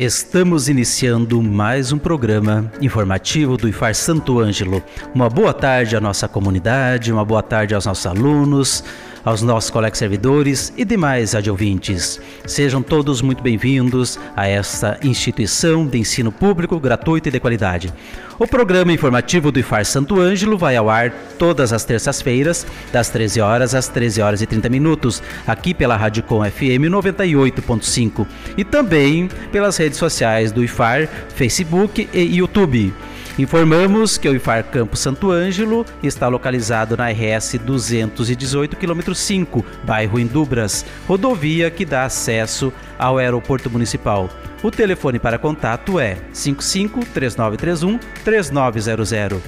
Estamos iniciando mais um programa informativo do IFAR Santo Ângelo. Uma boa tarde à nossa comunidade, uma boa tarde aos nossos alunos, aos nossos colegas servidores e demais adjuvintes. Sejam todos muito bem-vindos a esta instituição de ensino público, gratuito e de qualidade. O programa informativo do IFAR Santo Ângelo vai ao ar todas as terças-feiras, das 13 horas às 13 horas e 30 minutos, aqui pela Rádio Com FM 98.5 e também pelas redes sociais do IFAR, Facebook e YouTube. Informamos que o IFAR Campo Santo Ângelo está localizado na RS 218, km 5, bairro Indubras, rodovia que dá acesso ao aeroporto municipal. O telefone para contato é 55 3931 3900.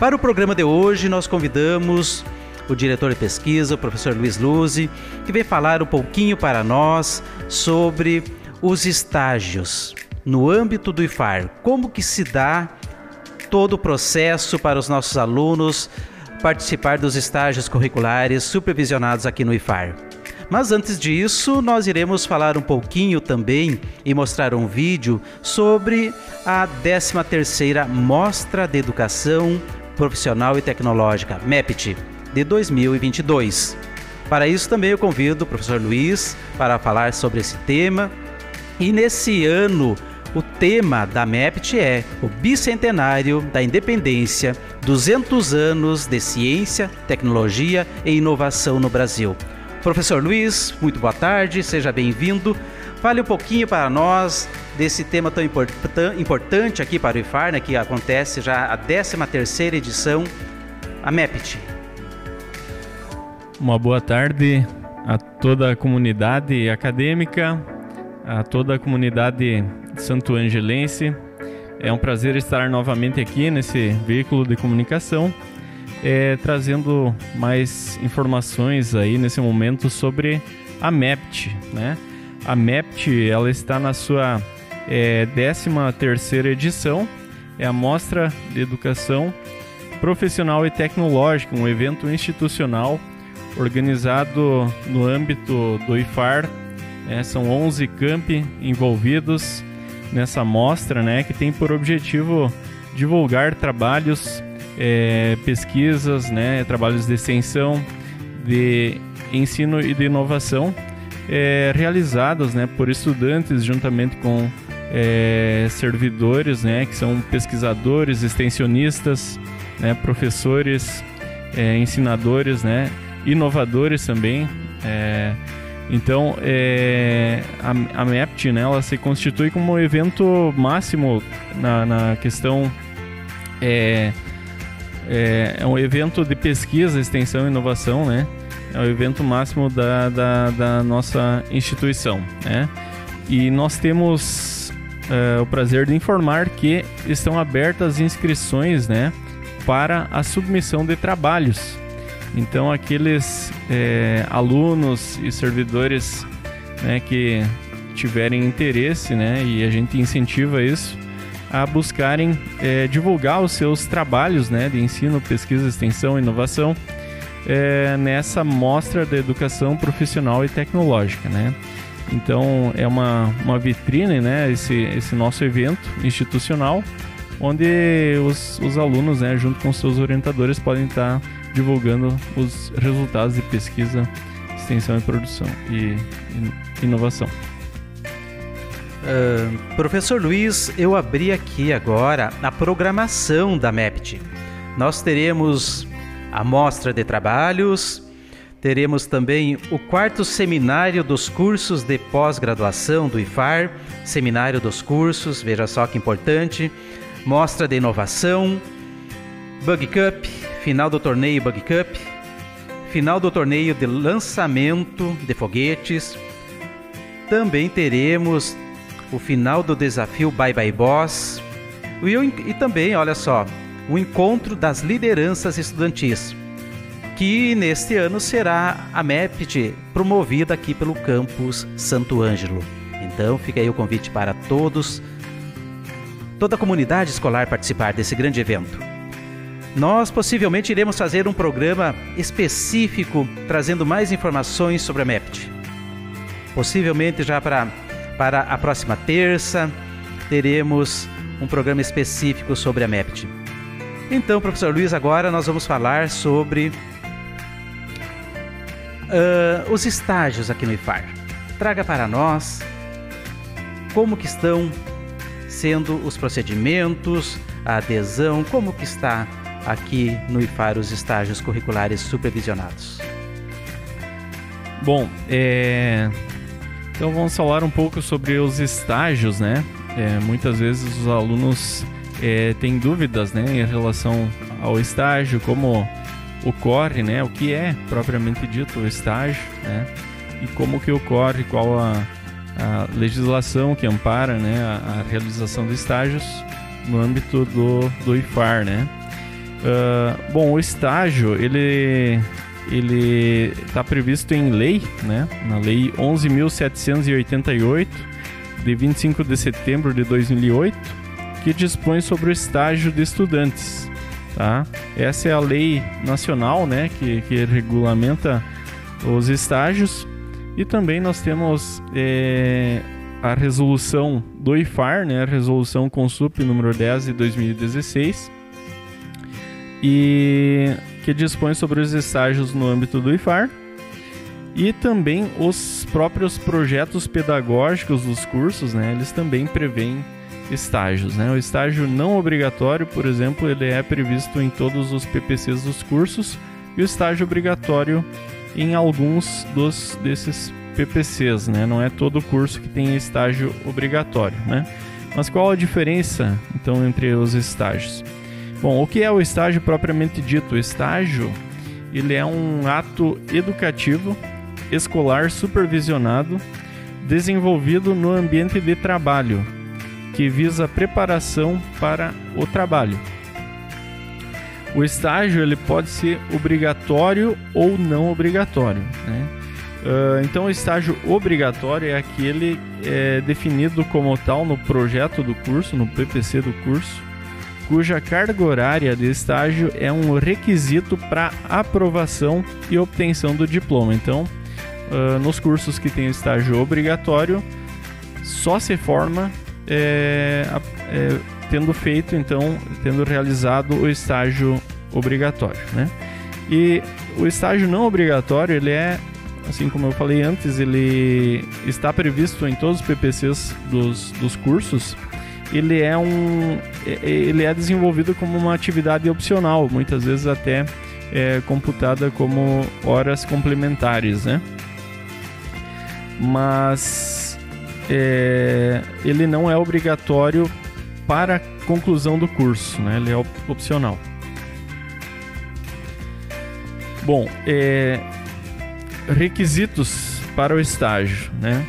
Para o programa de hoje, nós convidamos o diretor de pesquisa, o professor Luiz Luzi, que vem falar um pouquinho para nós sobre os estágios no âmbito do IFAR, como que se dá todo o processo para os nossos alunos participar dos estágios curriculares supervisionados aqui no IFAR. Mas antes disso, nós iremos falar um pouquinho também e mostrar um vídeo sobre a 13ª Mostra de Educação Profissional e Tecnológica, MEPT, de 2022. Para isso também eu convido o professor Luiz para falar sobre esse tema. E nesse ano o tema da MEPT é o bicentenário da independência, 200 anos de ciência, tecnologia e inovação no Brasil. Professor Luiz, muito boa tarde, seja bem-vindo. Fale um pouquinho para nós desse tema tão importante aqui para o IFAR, né, que acontece já a 13ª edição, a MEPT. Uma boa tarde a toda a comunidade acadêmica, a toda a comunidade Santo Angelense. É um prazer estar novamente aqui nesse veículo de comunicação, é, trazendo mais informações aí nesse momento sobre a MEPT, né? A MEPT, ela está na sua é, 13 terceira edição, é a Mostra de Educação Profissional e Tecnológica, um evento institucional organizado no âmbito do IFAR, é, são 11 campi envolvidos nessa mostra, né, que tem por objetivo divulgar trabalhos, é, pesquisas, né, trabalhos de extensão, de ensino e de inovação é, realizados, né, por estudantes juntamente com é, servidores, né, que são pesquisadores, extensionistas, né, professores, é, ensinadores, né, inovadores também. É, então, é, a, a MEPT, né, ela se constitui como um evento máximo na, na questão... É, é, é, um evento de pesquisa, extensão e inovação, né? É o evento máximo da, da, da nossa instituição, né? E nós temos é, o prazer de informar que estão abertas inscrições, né? Para a submissão de trabalhos então, aqueles é, alunos e servidores né, que tiverem interesse, né, e a gente incentiva isso, a buscarem é, divulgar os seus trabalhos né, de ensino, pesquisa, extensão inovação é, nessa mostra da educação profissional e tecnológica. Né? Então, é uma, uma vitrine, né, esse, esse nosso evento institucional, onde os, os alunos, né, junto com seus orientadores, podem estar divulgando os resultados de pesquisa, extensão e produção e, inovação. Uh, professor Luiz, eu abri aqui agora a programação da MEPT. Nós teremos a mostra de trabalhos, teremos também o quarto seminário dos cursos de pós-graduação do IFAR, seminário dos cursos, veja só que importante. Mostra de inovação, Bug Cup, final do torneio Bug Cup, final do torneio de lançamento de foguetes. Também teremos o final do desafio Bye Bye Boss. E, e também, olha só, o encontro das lideranças estudantis, que neste ano será a MEPT promovida aqui pelo campus Santo Ângelo. Então fica aí o convite para todos, toda a comunidade escolar participar desse grande evento. Nós possivelmente iremos fazer um programa específico trazendo mais informações sobre a MEPT. Possivelmente já para, para a próxima terça teremos um programa específico sobre a MEPT. Então, professor Luiz, agora nós vamos falar sobre uh, os estágios aqui no IFAR. Traga para nós como que estão sendo os procedimentos, a adesão, como que está aqui no IFAR os estágios curriculares supervisionados. Bom, é... então vamos falar um pouco sobre os estágios, né? É, muitas vezes os alunos é, têm dúvidas, né, em relação ao estágio, como ocorre, né, o que é propriamente dito o estágio, né, e como que ocorre, qual a a legislação que ampara né, a, a, realização de estágios no âmbito do, do IFAR. Né? Uh, bom, o estágio ele ele está previsto em lei, né, na lei 11.788 de 25 de setembro de 2008, que dispõe sobre o estágio de estudantes. Tá? Essa é a lei nacional, né, que, que regulamenta os estágios e também nós temos é, a resolução do IFAR, né, a resolução Consup número 10 de 2016, e que dispõe sobre os estágios no âmbito do IFAR e também os próprios projetos pedagógicos dos cursos, né, eles também prevêem estágios. Né? O estágio não obrigatório, por exemplo, ele é previsto em todos os PPCs dos cursos e o estágio obrigatório em alguns dos desses PPCs, né? Não é todo curso que tem estágio obrigatório, né? Mas qual a diferença então entre os estágios? Bom, o que é o estágio propriamente dito? O estágio ele é um ato educativo escolar supervisionado desenvolvido no ambiente de trabalho que visa preparação para o trabalho. O estágio ele pode ser obrigatório ou não obrigatório. Né? Uh, então, o estágio obrigatório é aquele é, definido como tal no projeto do curso, no PPC do curso, cuja carga horária de estágio é um requisito para aprovação e obtenção do diploma. Então, uh, nos cursos que tem estágio obrigatório, só se forma é, é, tendo feito, então, tendo realizado o estágio obrigatório, né? E o estágio não obrigatório, ele é, assim como eu falei antes, ele está previsto em todos os PPCs dos, dos cursos. Ele é um, ele é desenvolvido como uma atividade opcional, muitas vezes até é computada como horas complementares, né? Mas é, ele não é obrigatório para a conclusão do curso, né? Ele é opcional. Bom, é, requisitos para o estágio, né?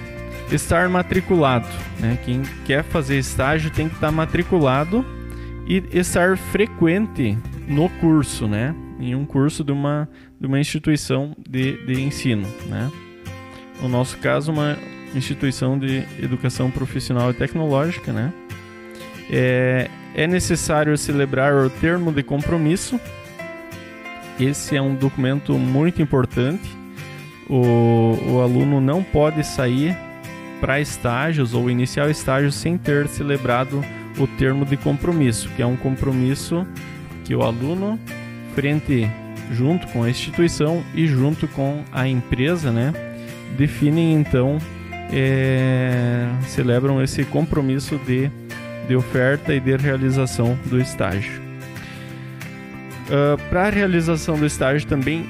Estar matriculado, né? Quem quer fazer estágio tem que estar matriculado e estar frequente no curso, né? Em um curso de uma, de uma instituição de, de ensino, né? No nosso caso, uma instituição de educação profissional e tecnológica, né? É, é necessário celebrar o termo de compromisso. Esse é um documento muito importante. O, o aluno não pode sair para estágios ou iniciar estágios sem ter celebrado o termo de compromisso, que é um compromisso que o aluno, frente junto com a instituição e junto com a empresa, né, definem então, é, celebram esse compromisso de de oferta e de realização do estágio. Uh, Para a realização do estágio também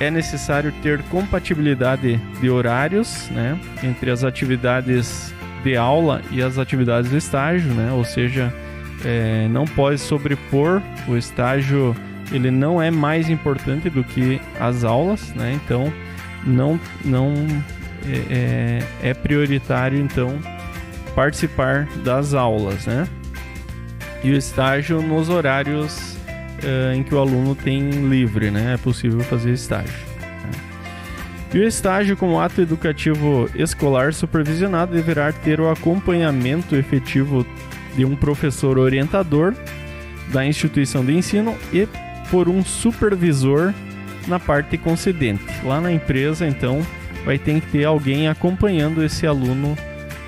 é necessário ter compatibilidade de horários né, entre as atividades de aula e as atividades do estágio, né, ou seja, é, não pode sobrepor o estágio ele não é mais importante do que as aulas, né? Então não não é, é, é prioritário então participar das aulas, né? E o estágio nos horários uh, em que o aluno tem livre, né? É possível fazer estágio. Né? E o estágio como ato educativo escolar supervisionado deverá ter o acompanhamento efetivo de um professor orientador da instituição de ensino e por um supervisor na parte concedente. Lá na empresa, então, vai ter que ter alguém acompanhando esse aluno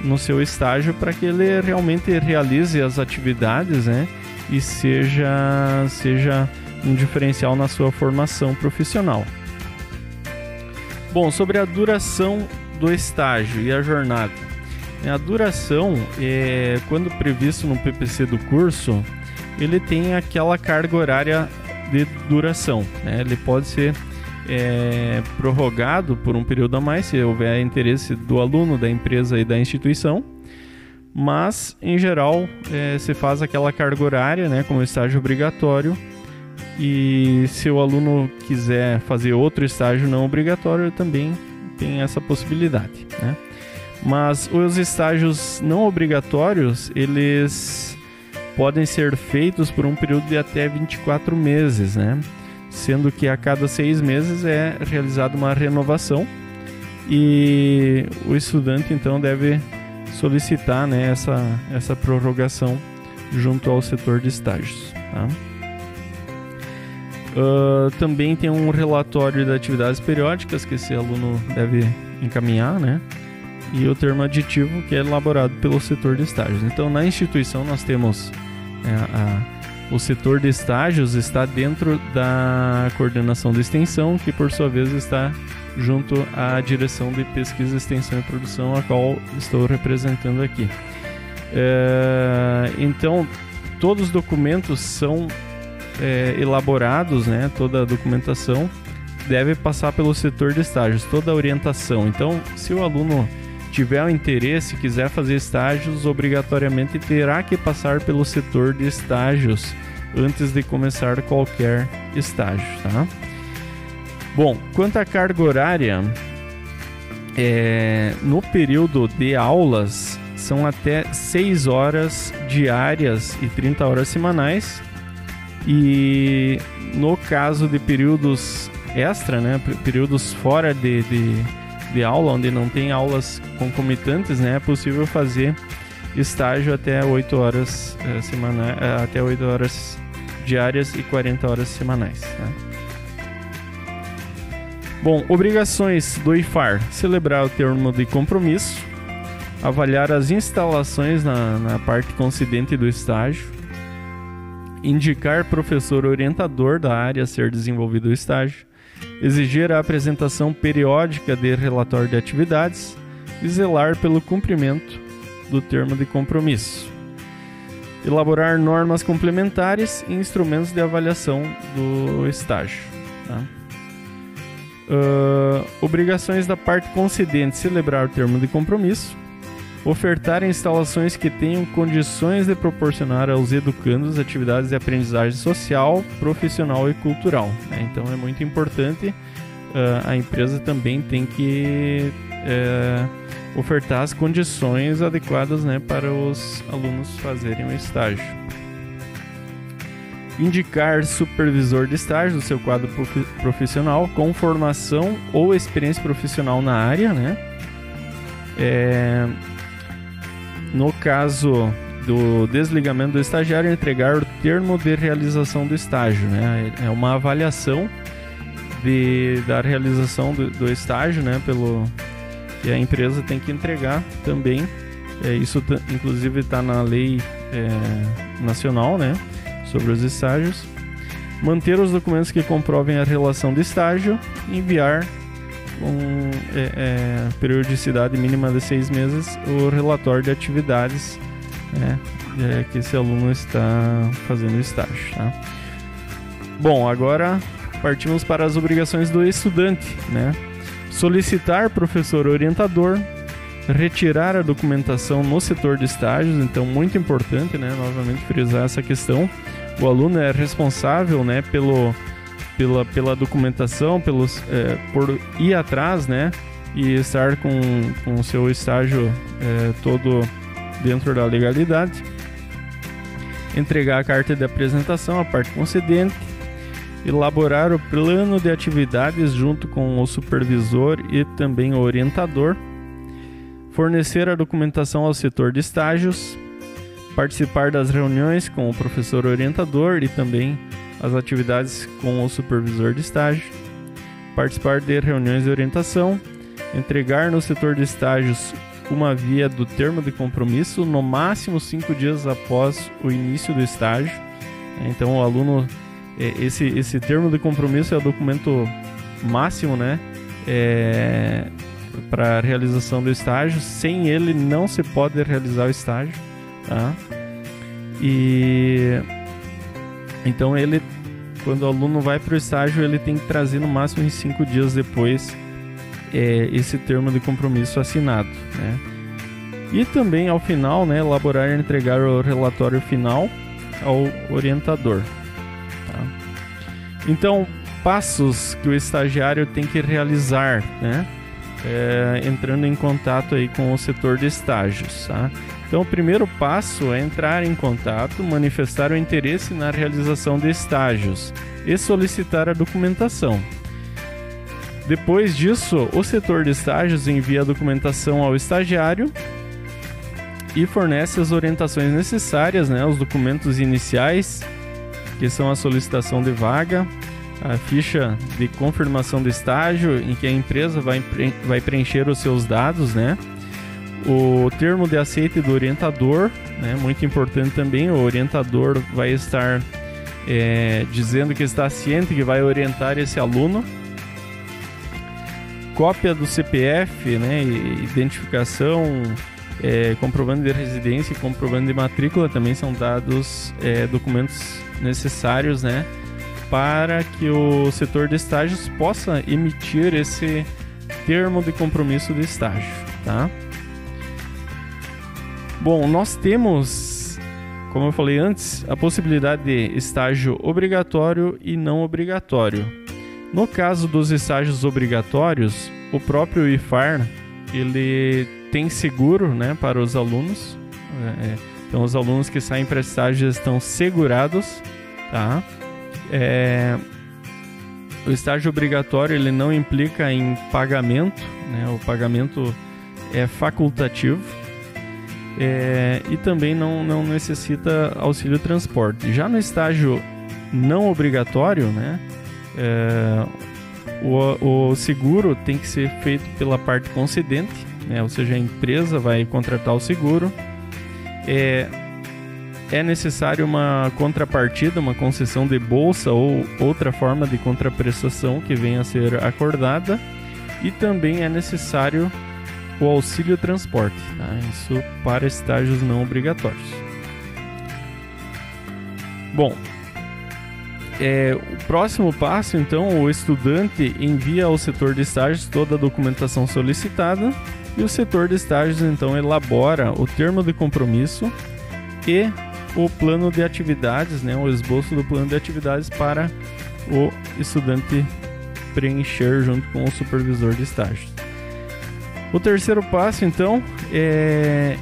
no seu estágio para que ele realmente realize as atividades, né? E seja, seja um diferencial na sua formação profissional. Bom, sobre a duração do estágio e a jornada. A duração, é, quando previsto no PPC do curso, ele tem aquela carga horária de duração. Né? Ele pode ser é, prorrogado por um período a mais, se houver interesse do aluno, da empresa e da instituição. Mas, em geral, é, se faz aquela carga horária, né, como estágio obrigatório. E se o aluno quiser fazer outro estágio não obrigatório, também tem essa possibilidade. Né? Mas os estágios não obrigatórios, eles podem ser feitos por um período de até 24 meses, né? Sendo que a cada seis meses é realizada uma renovação e o estudante então deve solicitar né, essa, essa prorrogação junto ao setor de estágios. Tá? Uh, também tem um relatório de atividades periódicas que esse aluno deve encaminhar, né? E o termo aditivo que é elaborado pelo setor de estágios. Então, na instituição nós temos é, a, o setor de estágios está dentro da coordenação de extensão, que por sua vez está junto à direção de pesquisa, extensão e produção, a qual estou representando aqui. É, então, todos os documentos são é, elaborados, né, toda a documentação deve passar pelo setor de estágios, toda a orientação. Então, se o aluno tiver o interesse quiser fazer estágios, obrigatoriamente terá que passar pelo setor de estágios antes de começar qualquer estágio, tá? Bom, quanto à carga horária, é, no período de aulas são até 6 horas diárias e 30 horas semanais. E no caso de períodos extra, né, períodos fora de, de de aula, onde não tem aulas concomitantes, né, é possível fazer estágio até 8 horas é, até 8 horas diárias e 40 horas semanais. Né? Bom, obrigações do IFAR: celebrar o termo de compromisso, avaliar as instalações na, na parte concedente do estágio, indicar professor orientador da área a ser desenvolvido o estágio, exigir a apresentação periódica de relatório de atividades e zelar pelo cumprimento do termo de compromisso. Elaborar normas complementares e instrumentos de avaliação do estágio. Tá? Uh, obrigações da parte concedente: celebrar o termo de compromisso, ofertar instalações que tenham condições de proporcionar aos educandos atividades de aprendizagem social, profissional e cultural. Né? Então é muito importante. Uh, a empresa também tem que uh, ofertar as condições adequadas né, para os alunos fazerem o estágio. Indicar supervisor de estágio do seu quadro profissional com formação ou experiência profissional na área, né? É, no caso do desligamento do estagiário, entregar o termo de realização do estágio. Né? É uma avaliação de, da realização do, do estágio né? Pelo, que a empresa tem que entregar também. É, isso inclusive está na lei é, nacional né? Sobre os estágios. Manter os documentos que comprovem a relação de estágio enviar com é, é, periodicidade mínima de seis meses o relatório de atividades né, é, que esse aluno está fazendo estágio. Tá? Bom, agora partimos para as obrigações do estudante. Né? Solicitar professor orientador, retirar a documentação no setor de estágios, então muito importante, né, novamente frisar essa questão. O aluno é responsável, né, pelo pela, pela documentação, pelos é, por ir atrás, né, e estar com o seu estágio é, todo dentro da legalidade. Entregar a carta de apresentação à parte concedente, elaborar o plano de atividades junto com o supervisor e também o orientador fornecer a documentação ao setor de estágios, participar das reuniões com o professor orientador e também as atividades com o supervisor de estágio, participar de reuniões de orientação, entregar no setor de estágios uma via do termo de compromisso no máximo cinco dias após o início do estágio. Então o aluno é, esse esse termo de compromisso é o documento máximo, né? É, para realização do estágio. Sem ele não se pode realizar o estágio, tá? E então ele, quando o aluno vai para o estágio, ele tem que trazer no máximo em cinco dias depois é, esse termo de compromisso assinado, né? E também ao final, né, elaborar e entregar o relatório final ao orientador. Tá? Então, passos que o estagiário tem que realizar, né? é, entrando em contato aí com o setor de estágios. Tá? Então, o primeiro passo é entrar em contato, manifestar o interesse na realização de estágios e solicitar a documentação. Depois disso, o setor de estágios envia a documentação ao estagiário e fornece as orientações necessárias, né, os documentos iniciais, que são a solicitação de vaga, a ficha de confirmação do estágio em que a empresa vai, vai preencher os seus dados, né? O termo de aceite do orientador, né? Muito importante também, o orientador vai estar é, dizendo que está ciente que vai orientar esse aluno. Cópia do CPF, né? Identificação, é, comprovando de residência e comprovando de matrícula também são dados, é, documentos necessários, né? para que o setor de estágios possa emitir esse termo de compromisso de estágio, tá? Bom, nós temos, como eu falei antes, a possibilidade de estágio obrigatório e não obrigatório. No caso dos estágios obrigatórios, o próprio IFAR ele tem seguro, né, para os alunos. É, é então, os alunos que saem para estágio estão segurados, tá? É, o estágio obrigatório ele não implica em pagamento, né? o pagamento é facultativo é, e também não, não necessita auxílio transporte. Já no estágio não obrigatório, né? É, o, o, seguro tem que ser feito pela parte concedente, né? ou seja, a empresa vai contratar o seguro. É, é necessário uma contrapartida, uma concessão de bolsa ou outra forma de contraprestação que venha a ser acordada e também é necessário o auxílio transporte, tá? isso para estágios não obrigatórios. Bom, é, o próximo passo, então, o estudante envia ao setor de estágios toda a documentação solicitada e o setor de estágios, então, elabora o termo de compromisso e o plano de atividades, né, o esboço do plano de atividades para o estudante preencher junto com o supervisor de estágios. O terceiro passo, então, é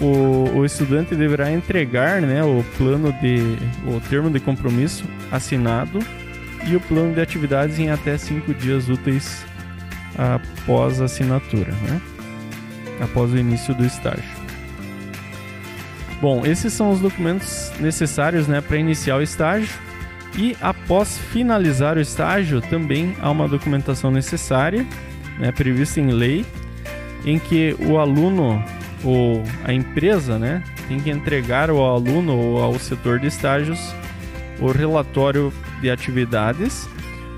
o, o estudante deverá entregar né, o plano de o termo de compromisso assinado e o plano de atividades em até cinco dias úteis após a assinatura, né? após o início do estágio. Bom, esses são os documentos necessários né, para iniciar o estágio. E após finalizar o estágio, também há uma documentação necessária, né, prevista em lei, em que o aluno ou a empresa né, tem que entregar ao aluno ou ao setor de estágios o relatório de atividades,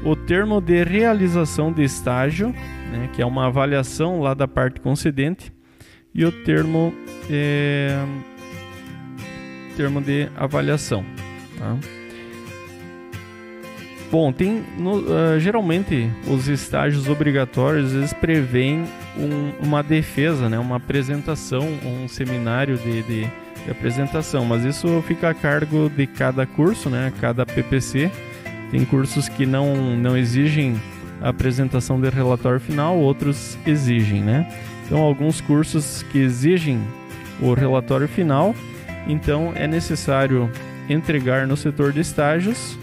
o termo de realização de estágio, né, que é uma avaliação lá da parte concedente, e o termo é, termo de avaliação. Tá? Bom, tem no, uh, geralmente os estágios obrigatórios eles prevêem um, uma defesa, né, uma apresentação, um seminário de, de, de, apresentação, mas isso fica a cargo de cada curso, né, cada PPC. Tem cursos que não, não exigem a apresentação de relatório final, outros exigem, né? Então, alguns cursos que exigem o relatório final, então é necessário entregar no setor de estágios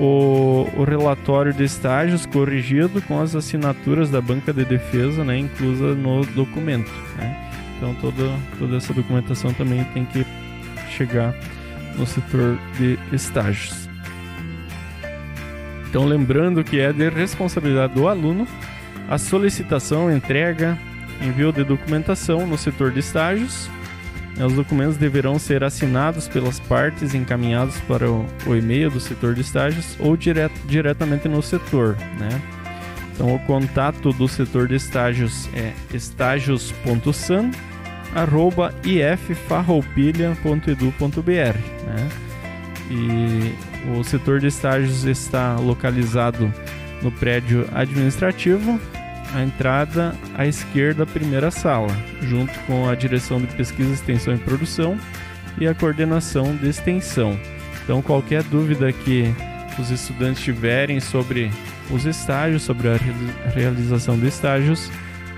o, o, relatório de estágios corrigido com as assinaturas da banca de defesa, né, inclusa no documento. Né? Então toda, toda essa documentação também tem que chegar no setor de estágios. Então lembrando que é de responsabilidade do aluno a solicitação, entrega, envio de documentação no setor de estágios os documentos deverão ser assinados pelas partes encaminhados para o, o e-mail do setor de estágios ou diret, diretamente no setor. Né? Então, o contato do setor de estágios é estágios.san@iffarroupilha.edu.br, né? E o setor de estágios está localizado no prédio administrativo a entrada à esquerda, primeira sala, junto com a direção de pesquisa, extensão e produção e a coordenação de extensão. Então, qualquer dúvida que os estudantes tiverem sobre os estágios, sobre a realização de estágios,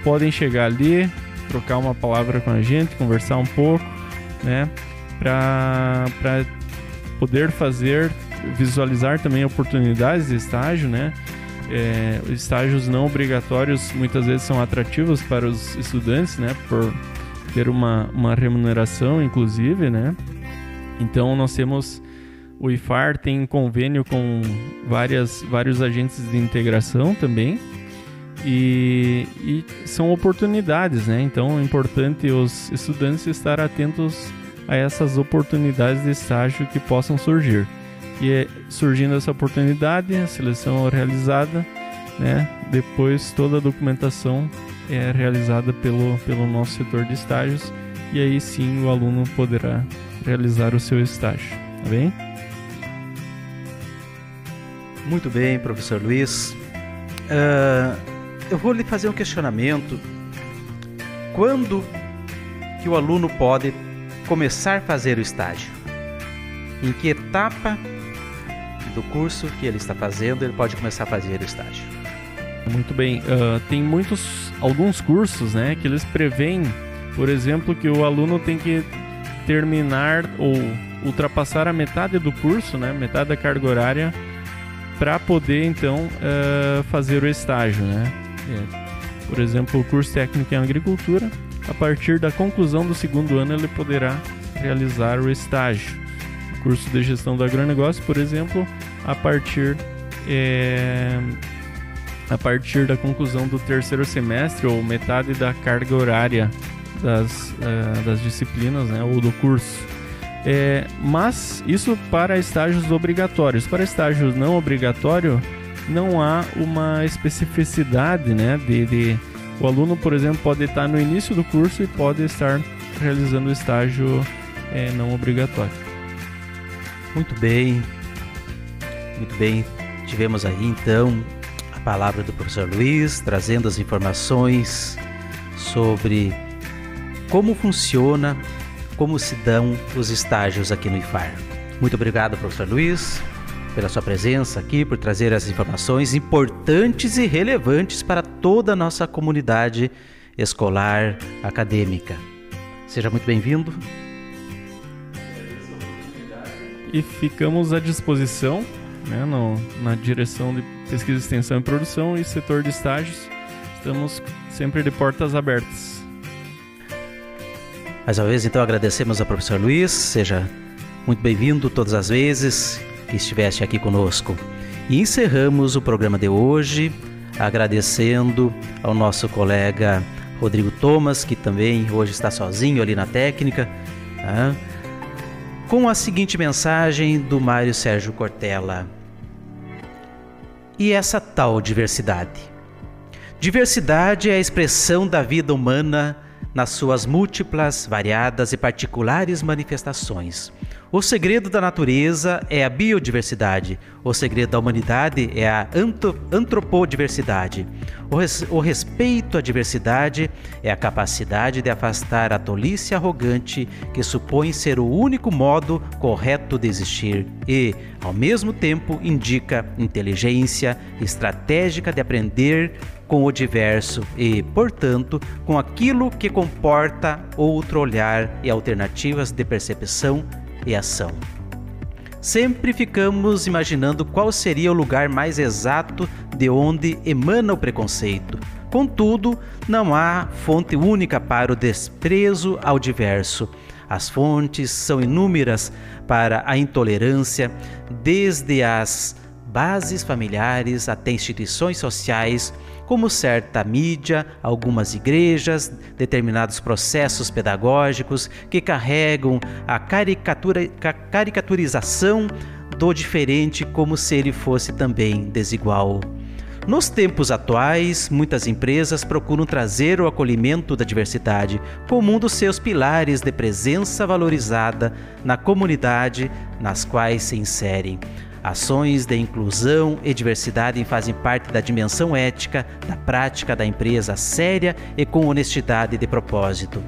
podem chegar ali, trocar uma palavra com a gente, conversar um pouco, né, para poder fazer, visualizar também oportunidades de estágio, né, é, estágios não obrigatórios muitas vezes são atrativos para os estudantes, né? Por ter uma, uma remuneração, inclusive, né? Então nós temos o IFAR tem convênio com várias, vários agentes de integração também e, e são oportunidades, né? Então é importante os estudantes estar atentos a essas oportunidades de estágio que possam surgir. E é, surgindo essa oportunidade, a seleção é realizada, né? Depois toda a documentação é realizada pelo, pelo nosso setor de estágios e aí sim o aluno poderá realizar o seu estágio, tá bem? Muito bem, professor Luiz. Uh, eu vou lhe fazer um questionamento. Quando que o aluno pode começar a fazer o estágio? Em que etapa do curso que ele está fazendo, ele pode começar a fazer o estágio. Muito bem. Uh, tem muitos, alguns cursos, né, que eles preveem, por exemplo, que o aluno tem que terminar ou ultrapassar a metade do curso, né, metade da carga horária, para poder então uh, fazer o estágio, né. É. Por exemplo, o curso técnico em agricultura, a partir da conclusão do segundo ano ele poderá realizar o estágio curso de gestão do agronegócio, por exemplo, a partir é, a partir da conclusão do terceiro semestre ou metade da carga horária das, uh, das disciplinas, né, ou do curso. É, mas isso para estágios obrigatórios. Para estágios não obrigatório, não há uma especificidade, né, de, de o aluno, por exemplo, pode estar no início do curso e pode estar realizando estágio é, não obrigatório. Muito bem, muito bem. Tivemos aí então a palavra do professor Luiz trazendo as informações sobre como funciona, como se dão os estágios aqui no IFAR. Muito obrigado, professor Luiz, pela sua presença aqui, por trazer as informações importantes e relevantes para toda a nossa comunidade escolar acadêmica. Seja muito bem-vindo e ficamos à disposição né, no, na direção de pesquisa, extensão e produção e setor de estágios. Estamos sempre de portas abertas. Mais uma vez, então, agradecemos ao professor Luiz. Seja muito bem-vindo todas as vezes que estivesse aqui conosco. E encerramos o programa de hoje agradecendo ao nosso colega Rodrigo Thomas, que também hoje está sozinho ali na técnica. Né? Com a seguinte mensagem do Mário Sérgio Cortella. E essa tal diversidade? Diversidade é a expressão da vida humana nas suas múltiplas, variadas e particulares manifestações. O segredo da natureza é a biodiversidade. O segredo da humanidade é a antropodiversidade. O, res o respeito à diversidade é a capacidade de afastar a tolice arrogante que supõe ser o único modo correto de existir e, ao mesmo tempo, indica inteligência estratégica de aprender com o diverso e, portanto, com aquilo que comporta outro olhar e alternativas de percepção e ação. Sempre ficamos imaginando qual seria o lugar mais exato de onde emana o preconceito. Contudo, não há fonte única para o desprezo ao diverso. As fontes são inúmeras para a intolerância, desde as bases familiares até instituições sociais como certa mídia, algumas igrejas, determinados processos pedagógicos que carregam a caricatura, caricaturização do diferente como se ele fosse também desigual. Nos tempos atuais, muitas empresas procuram trazer o acolhimento da diversidade como um dos seus pilares de presença valorizada na comunidade nas quais se inserem. Ações de inclusão e diversidade fazem parte da dimensão ética da prática da empresa séria e com honestidade de propósito.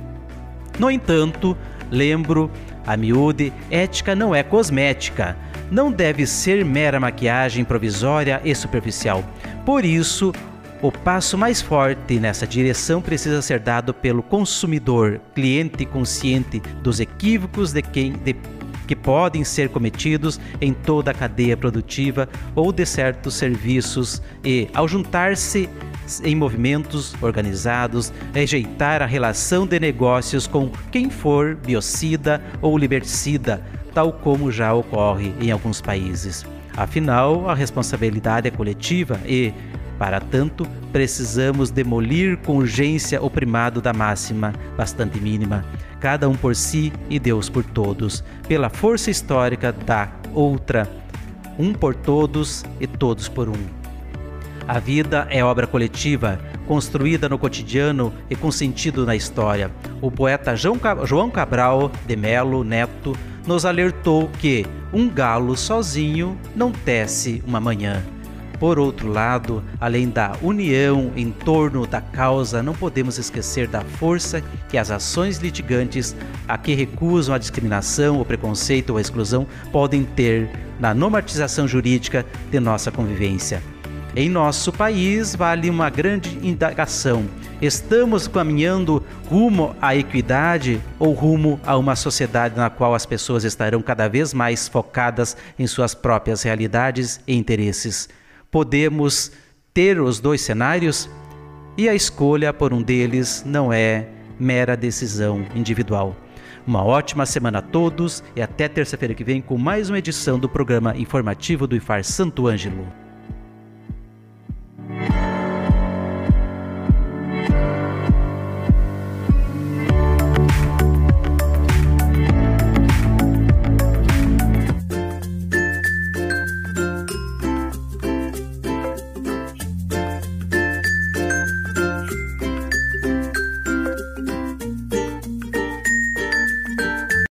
No entanto, lembro, a miúde, ética não é cosmética, não deve ser mera maquiagem provisória e superficial. Por isso, o passo mais forte nessa direção precisa ser dado pelo consumidor, cliente consciente dos equívocos de quem de que podem ser cometidos em toda a cadeia produtiva ou de certos serviços e, ao juntar-se em movimentos organizados, rejeitar a relação de negócios com quem for biocida ou liberticida, tal como já ocorre em alguns países. Afinal, a responsabilidade é coletiva e, para tanto, precisamos demolir com urgência o primado da máxima, bastante mínima, cada um por si e Deus por todos, pela força histórica da outra, um por todos e todos por um. A vida é obra coletiva, construída no cotidiano e com sentido na história. O poeta João Cabral de Melo Neto nos alertou que um galo sozinho não tece uma manhã. Por outro lado, além da união em torno da causa, não podemos esquecer da força que as ações litigantes a que recusam a discriminação, o preconceito ou a exclusão podem ter na normatização jurídica de nossa convivência. Em nosso país, vale uma grande indagação. Estamos caminhando rumo à equidade ou rumo a uma sociedade na qual as pessoas estarão cada vez mais focadas em suas próprias realidades e interesses? Podemos ter os dois cenários e a escolha por um deles não é mera decisão individual. Uma ótima semana a todos e até terça-feira que vem com mais uma edição do programa informativo do IFAR Santo Ângelo.